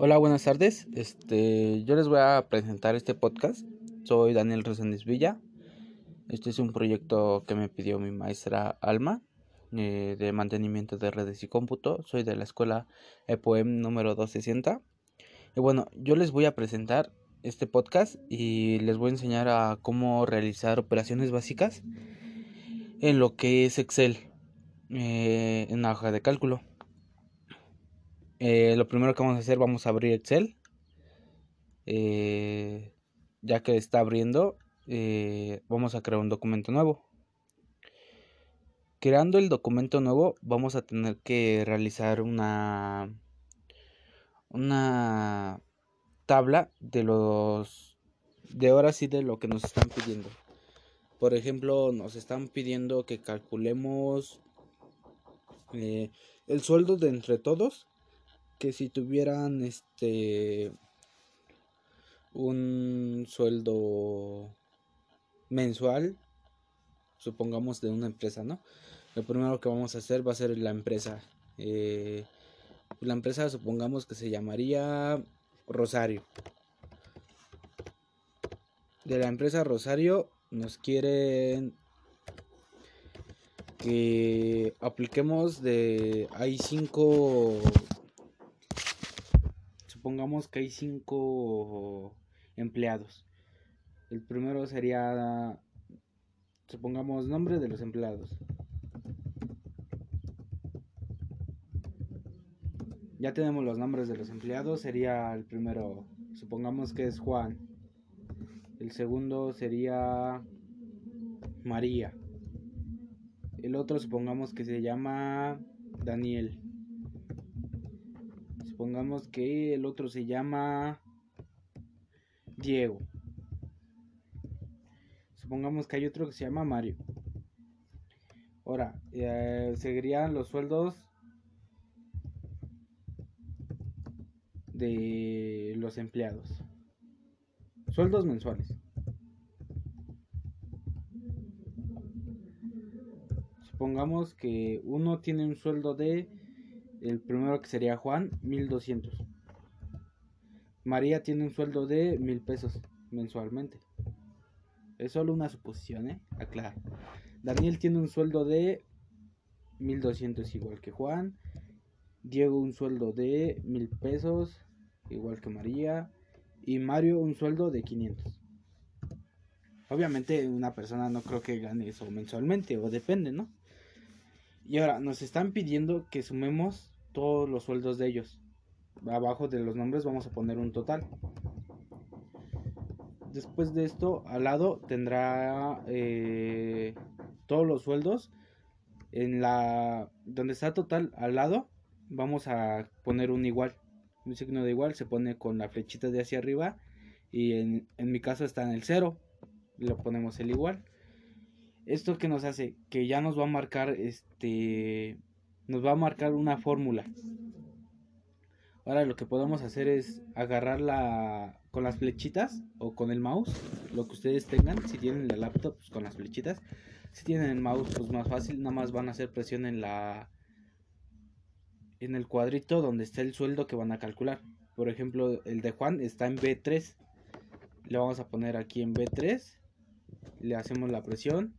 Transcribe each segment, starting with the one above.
Hola, buenas tardes. Este, yo les voy a presentar este podcast. Soy Daniel Roséndez Villa. Este es un proyecto que me pidió mi maestra Alma eh, de mantenimiento de redes y cómputo. Soy de la escuela EPOEM número 260. Y bueno, yo les voy a presentar este podcast y les voy a enseñar a cómo realizar operaciones básicas en lo que es Excel eh, en la hoja de cálculo. Eh, lo primero que vamos a hacer, vamos a abrir Excel. Eh, ya que está abriendo, eh, vamos a crear un documento nuevo. Creando el documento nuevo, vamos a tener que realizar una una tabla de los de horas y de lo que nos están pidiendo. Por ejemplo, nos están pidiendo que calculemos el sueldo de entre todos que si tuvieran este un sueldo mensual, supongamos de una empresa, ¿no? Lo primero que vamos a hacer va a ser la empresa. Eh, la empresa supongamos que se llamaría Rosario. De la empresa Rosario nos quieren que apliquemos de hay cinco supongamos que hay cinco empleados. El primero sería, supongamos, nombre de los empleados. Ya tenemos los nombres de los empleados. Sería el primero, supongamos que es Juan. El segundo sería María. El otro supongamos que se llama Daniel. Supongamos que el otro se llama Diego. Supongamos que hay otro que se llama Mario. Ahora, eh, seguirían los sueldos de los empleados. Sueldos mensuales. Supongamos que uno tiene un sueldo de el primero que sería Juan, 1200. María tiene un sueldo de mil pesos mensualmente. Es solo una suposición, ¿eh? Aclaro. Daniel tiene un sueldo de 1200 igual que Juan. Diego un sueldo de mil pesos igual que María. Y Mario un sueldo de 500. Obviamente una persona no creo que gane eso mensualmente o depende, ¿no? Y ahora nos están pidiendo que sumemos todos los sueldos de ellos. Abajo de los nombres vamos a poner un total. Después de esto, al lado tendrá eh, todos los sueldos. En la donde está total al lado, vamos a poner un igual. Un signo de igual se pone con la flechita de hacia arriba. Y en, en mi caso está en el cero. Le ponemos el igual. Esto que nos hace que ya nos va a marcar este nos va a marcar una fórmula. Ahora lo que podemos hacer es agarrarla con las flechitas o con el mouse, lo que ustedes tengan, si tienen la laptop pues con las flechitas, si tienen el mouse pues más fácil, nada más van a hacer presión en la en el cuadrito donde está el sueldo que van a calcular. Por ejemplo, el de Juan está en B3. Le vamos a poner aquí en B3. Le hacemos la presión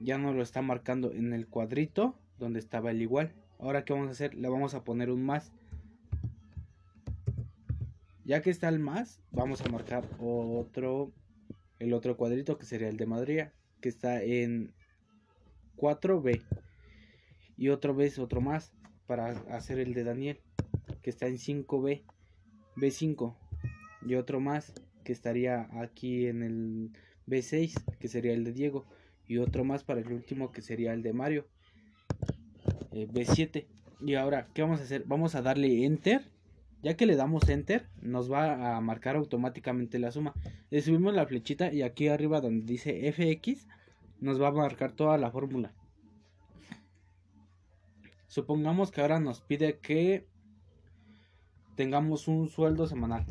ya nos lo está marcando en el cuadrito donde estaba el igual. Ahora que vamos a hacer, le vamos a poner un más. Ya que está el más, vamos a marcar otro, el otro cuadrito que sería el de Madrid, que está en 4B. Y otro vez otro más para hacer el de Daniel, que está en 5B, B5. Y otro más que estaría aquí en el B6, que sería el de Diego y otro más para el último que sería el de Mario eh, B7 y ahora qué vamos a hacer vamos a darle enter. Ya que le damos enter nos va a marcar automáticamente la suma. Le subimos la flechita y aquí arriba donde dice fx nos va a marcar toda la fórmula. Supongamos que ahora nos pide que tengamos un sueldo semanal.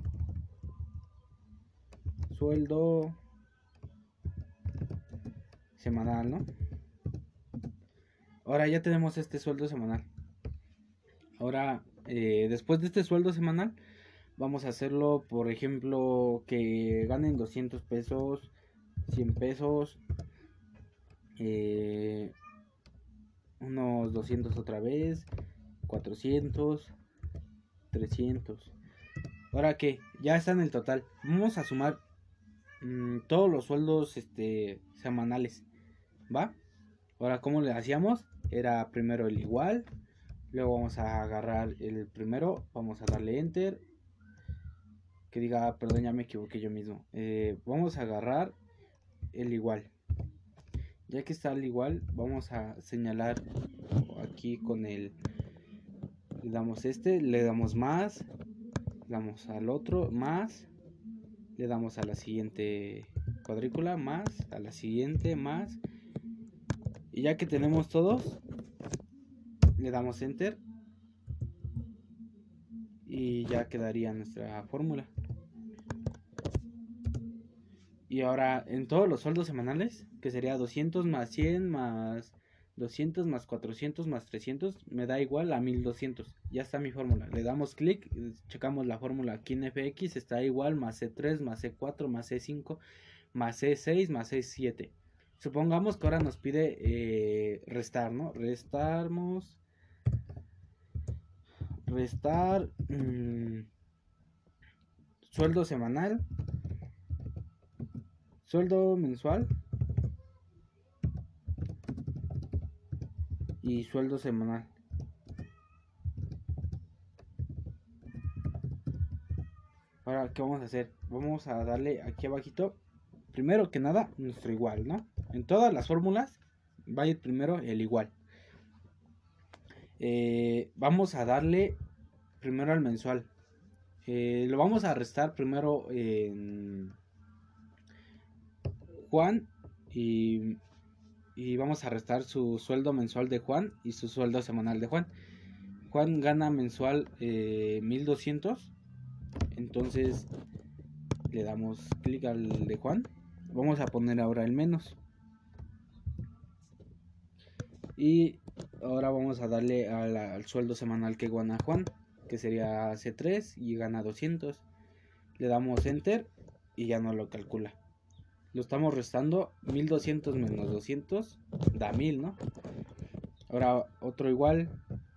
Sueldo semanal, ¿no? Ahora ya tenemos este sueldo semanal. Ahora, eh, después de este sueldo semanal, Vamos a hacerlo, por ejemplo, que ganen 200 pesos, 100 pesos, eh, unos 200 otra vez, 400, 300. Ahora que ya está en el total, vamos a sumar mm, todos los sueldos este, semanales, ¿va? Ahora, ¿cómo le hacíamos? Era primero el igual, luego vamos a agarrar el primero, vamos a darle enter, que diga, perdón, ya me equivoqué yo mismo. Eh, vamos a agarrar el igual. Ya que está el igual, vamos a señalar aquí con el le damos este, le damos más, le damos al otro más, le damos a la siguiente cuadrícula más, a la siguiente más. Y ya que tenemos todos, le damos enter y ya quedaría nuestra fórmula. Y ahora en todos los sueldos semanales, que sería 200 más 100 más 200 más 400 más 300 me da igual a 1200. Ya está mi fórmula. Le damos clic, checamos la fórmula aquí en FX, está igual más C3 más C4 más C5 más C6 más C7. Supongamos que ahora nos pide eh, restar, ¿no? Restamos. Restar. Mm, sueldo semanal. Sueldo mensual. y sueldo semanal. Ahora, ¿qué vamos a hacer? Vamos a darle aquí abajito, primero que nada, nuestro igual, ¿no? En todas las fórmulas va a ir primero el igual. Eh, vamos a darle primero al mensual. Eh, lo vamos a restar primero en Juan y y vamos a restar su sueldo mensual de Juan y su sueldo semanal de Juan. Juan gana mensual eh, 1200, entonces le damos clic al de Juan. Vamos a poner ahora el menos. Y ahora vamos a darle al, sueldo semanal que gana Juan, que sería C3 y gana 200. Le damos enter y ya no lo calcula. Lo estamos restando 1200 menos 200 da 1000 no ahora otro igual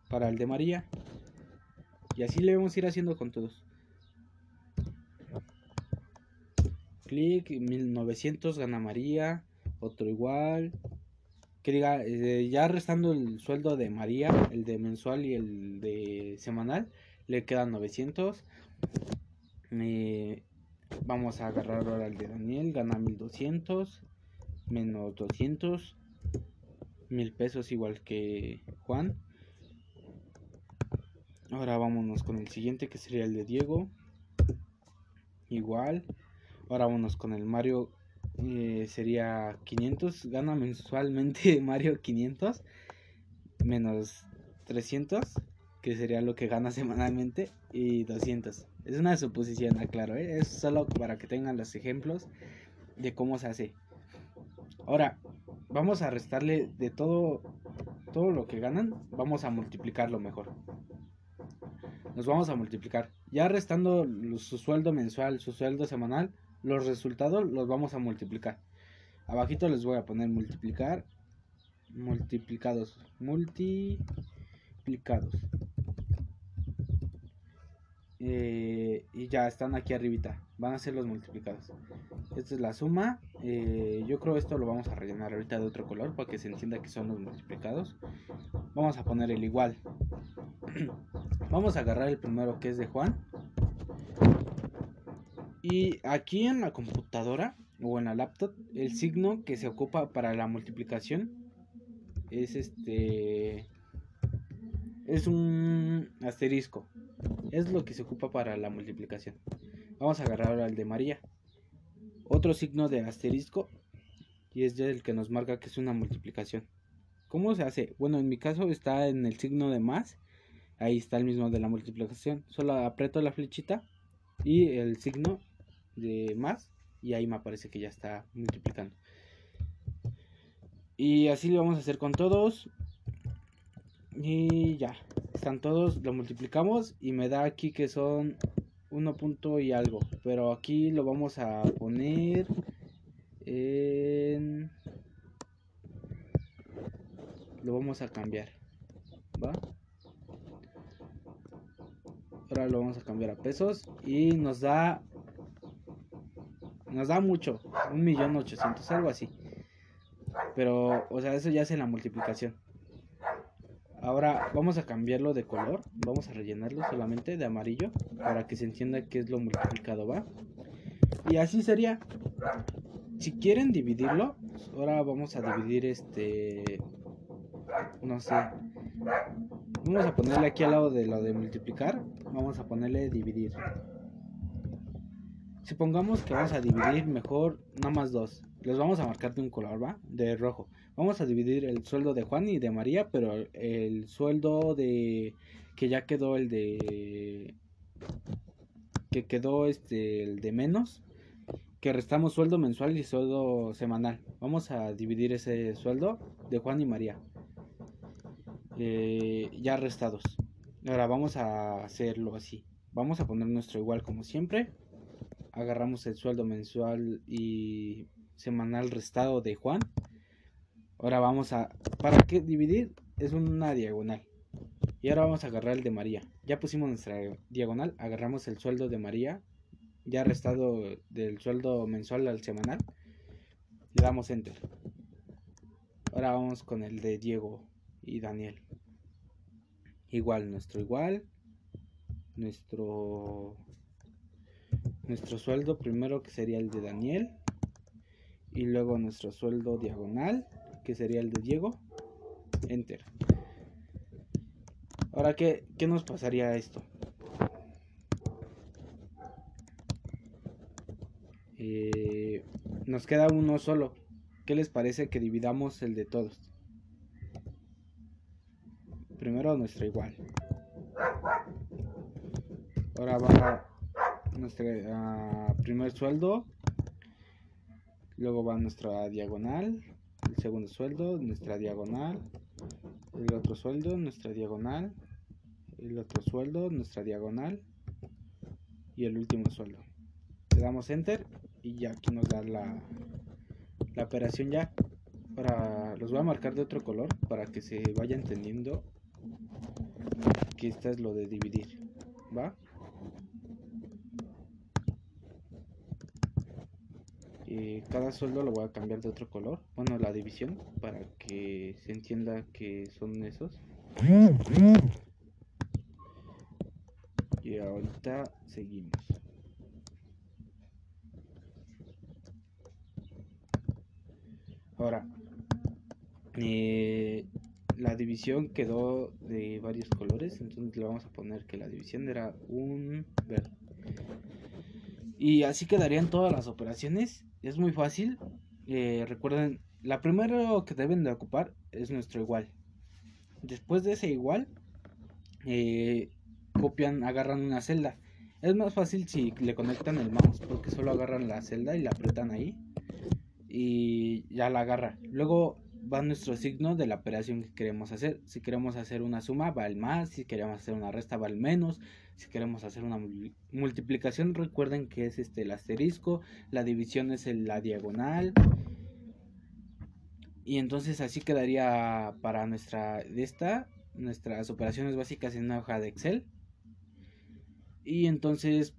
para el de María. Y así le vamos a ir haciendo con todos. Clic 1900 gana María otro igual que diga eh, ya restando el sueldo de María el de mensual y el de semanal le quedan 900 eh, Vamos a agarrar ahora el de Daniel, gana 1200, menos 200, mil pesos igual que Juan. Ahora vámonos con el siguiente que sería el de Diego, igual. Ahora vámonos con el Mario, eh, sería 500, gana mensualmente Mario 500, menos 300, que sería lo que gana semanalmente, y 200. Es una suposición, aclaro, ¿eh? es solo para que tengan los ejemplos de cómo se hace. Ahora, vamos a restarle de todo, todo lo que ganan, vamos a multiplicarlo mejor. Nos vamos a multiplicar. Ya restando su sueldo mensual, su sueldo semanal, los resultados los vamos a multiplicar. Abajito les voy a poner multiplicar, multiplicados, multiplicados. Eh, y ya están aquí arribita van a ser los multiplicados esta es la suma eh, yo creo esto lo vamos a rellenar ahorita de otro color para que se entienda que son los multiplicados vamos a poner el igual vamos a agarrar el primero que es de Juan y aquí en la computadora o en la laptop el signo que se ocupa para la multiplicación es este es un asterisco es lo que se ocupa para la multiplicación. Vamos a agarrar el de María. Otro signo de asterisco y es el que nos marca que es una multiplicación. ¿Cómo se hace? Bueno, en mi caso está en el signo de más. Ahí está el mismo de la multiplicación. Solo aprieto la flechita y el signo de más y ahí me aparece que ya está multiplicando. Y así lo vamos a hacer con todos. Y ya, están todos, lo multiplicamos y me da aquí que son 1 punto y algo. Pero aquí lo vamos a poner en... Lo vamos a cambiar. ¿Va? Ahora lo vamos a cambiar a pesos. Y nos da... Nos da mucho. Un millón ochocientos, algo así. Pero, o sea, eso ya es en la multiplicación. Ahora vamos a cambiarlo de color. Vamos a rellenarlo solamente de amarillo. Para que se entienda que es lo multiplicado, ¿va? Y así sería. Si quieren dividirlo, ahora vamos a dividir este... No sé. Vamos a ponerle aquí al lado de lo de multiplicar. Vamos a ponerle dividir. Supongamos que vamos a dividir mejor nada más dos. Los vamos a marcar de un color, ¿va? De rojo. Vamos a dividir el sueldo de Juan y de María, pero el sueldo de... Que ya quedó el de... Que quedó este... El de menos. Que restamos sueldo mensual y sueldo semanal. Vamos a dividir ese sueldo de Juan y María. Eh, ya restados. Ahora vamos a hacerlo así. Vamos a poner nuestro igual como siempre agarramos el sueldo mensual y semanal restado de Juan. Ahora vamos a... ¿Para qué dividir? Es una diagonal. Y ahora vamos a agarrar el de María. Ya pusimos nuestra diagonal. Agarramos el sueldo de María. Ya restado del sueldo mensual al semanal. Le damos enter. Ahora vamos con el de Diego y Daniel. Igual, nuestro igual. Nuestro nuestro sueldo primero que sería el de Daniel y luego nuestro sueldo diagonal que sería el de Diego. Enter. Ahora qué, qué nos pasaría esto eh, nos queda uno solo. ¿qué les parece que dividamos el de todos? primero nuestro igual. Ahora va nuestro ah, primer sueldo, luego va nuestra diagonal, el segundo sueldo, nuestra diagonal, el otro sueldo, nuestra diagonal, el otro sueldo, nuestra diagonal y el último sueldo. Le damos enter y ya aquí nos da la, la operación ya. Ahora los voy a marcar de otro color para que se vaya entendiendo que esta es lo de dividir. ¿Va? Eh, cada sueldo lo voy a cambiar de otro color. Bueno, la división para que se entienda que son esos. Y ahorita seguimos. Ahora, eh, la división quedó de varios colores, entonces le vamos a poner que la división era un verde. Y así quedarían todas las operaciones es muy fácil. Eh, recuerden, la primera que deben de ocupar es nuestro igual. Después de ese igual, eh, copian, agarran una celda. Es más fácil si le conectan el mouse, porque solo agarran la celda y la apretan ahí. Y ya la agarra. Luego va nuestro signo de la operación que queremos hacer. Si queremos hacer una suma, va el más. Si queremos hacer una resta, va el menos. Si queremos hacer una multiplicación, recuerden que es este el asterisco. La división es la diagonal. Y entonces así quedaría para nuestra esta nuestras operaciones básicas en una hoja de Excel. Y entonces,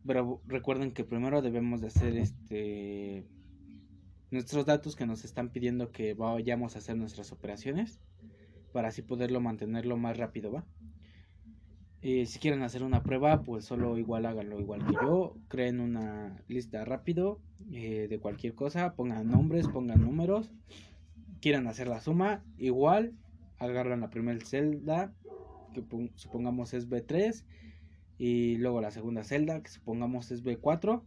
recuerden que primero debemos de hacer este nuestros datos que nos están pidiendo que vayamos a hacer nuestras operaciones para así poderlo mantenerlo más rápido, ¿va? Eh, si quieren hacer una prueba, pues solo igual háganlo igual que yo. Creen una lista rápido eh, de cualquier cosa, pongan nombres, pongan números. Quieran hacer la suma, igual agarran la primera celda, que supongamos es B3, y luego la segunda celda, que supongamos es B4.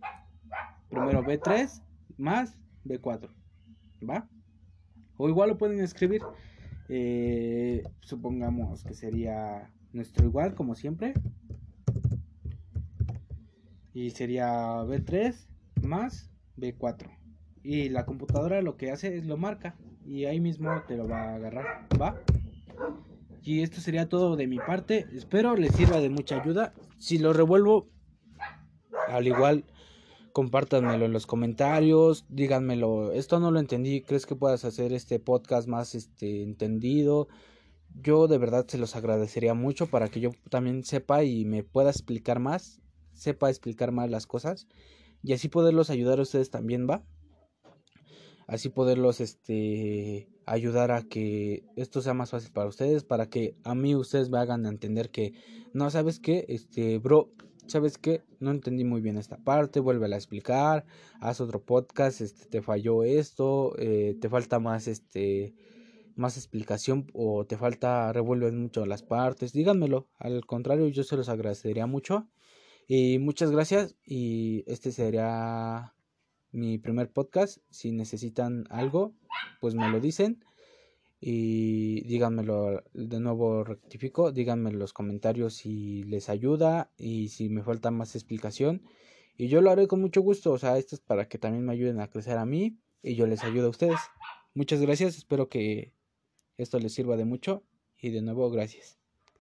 Primero B3 más B4. ¿Va? O igual lo pueden escribir. Eh, supongamos que sería nuestro igual, como siempre. Y sería B3 más B4. Y la computadora lo que hace es lo marca. Y ahí mismo te lo va a agarrar. ¿Va? Y esto sería todo de mi parte. Espero les sirva de mucha ayuda. Si lo revuelvo Al igual, compártanmelo en los comentarios, díganmelo, esto no lo entendí, ¿crees que puedas hacer este podcast más este entendido? Yo de verdad se los agradecería mucho para que yo también sepa y me pueda explicar más, sepa explicar más las cosas y así poderlos ayudar a ustedes también, ¿va? Así poderlos este ayudar a que esto sea más fácil para ustedes, para que a mí ustedes me hagan entender que no sabes qué, este, bro, ¿sabes qué? No entendí muy bien esta parte, vuelve a explicar, haz otro podcast, este, te falló esto, eh, te falta más, este, más explicación o te falta, revuelves mucho las partes, díganmelo, al contrario, yo se los agradecería mucho. Y muchas gracias y este sería mi primer podcast. Si necesitan algo, pues me lo dicen y díganmelo de nuevo rectifico, díganme en los comentarios si les ayuda y si me falta más explicación y yo lo haré con mucho gusto, o sea, esto es para que también me ayuden a crecer a mí y yo les ayudo a ustedes. Muchas gracias, espero que esto les sirva de mucho y de nuevo gracias.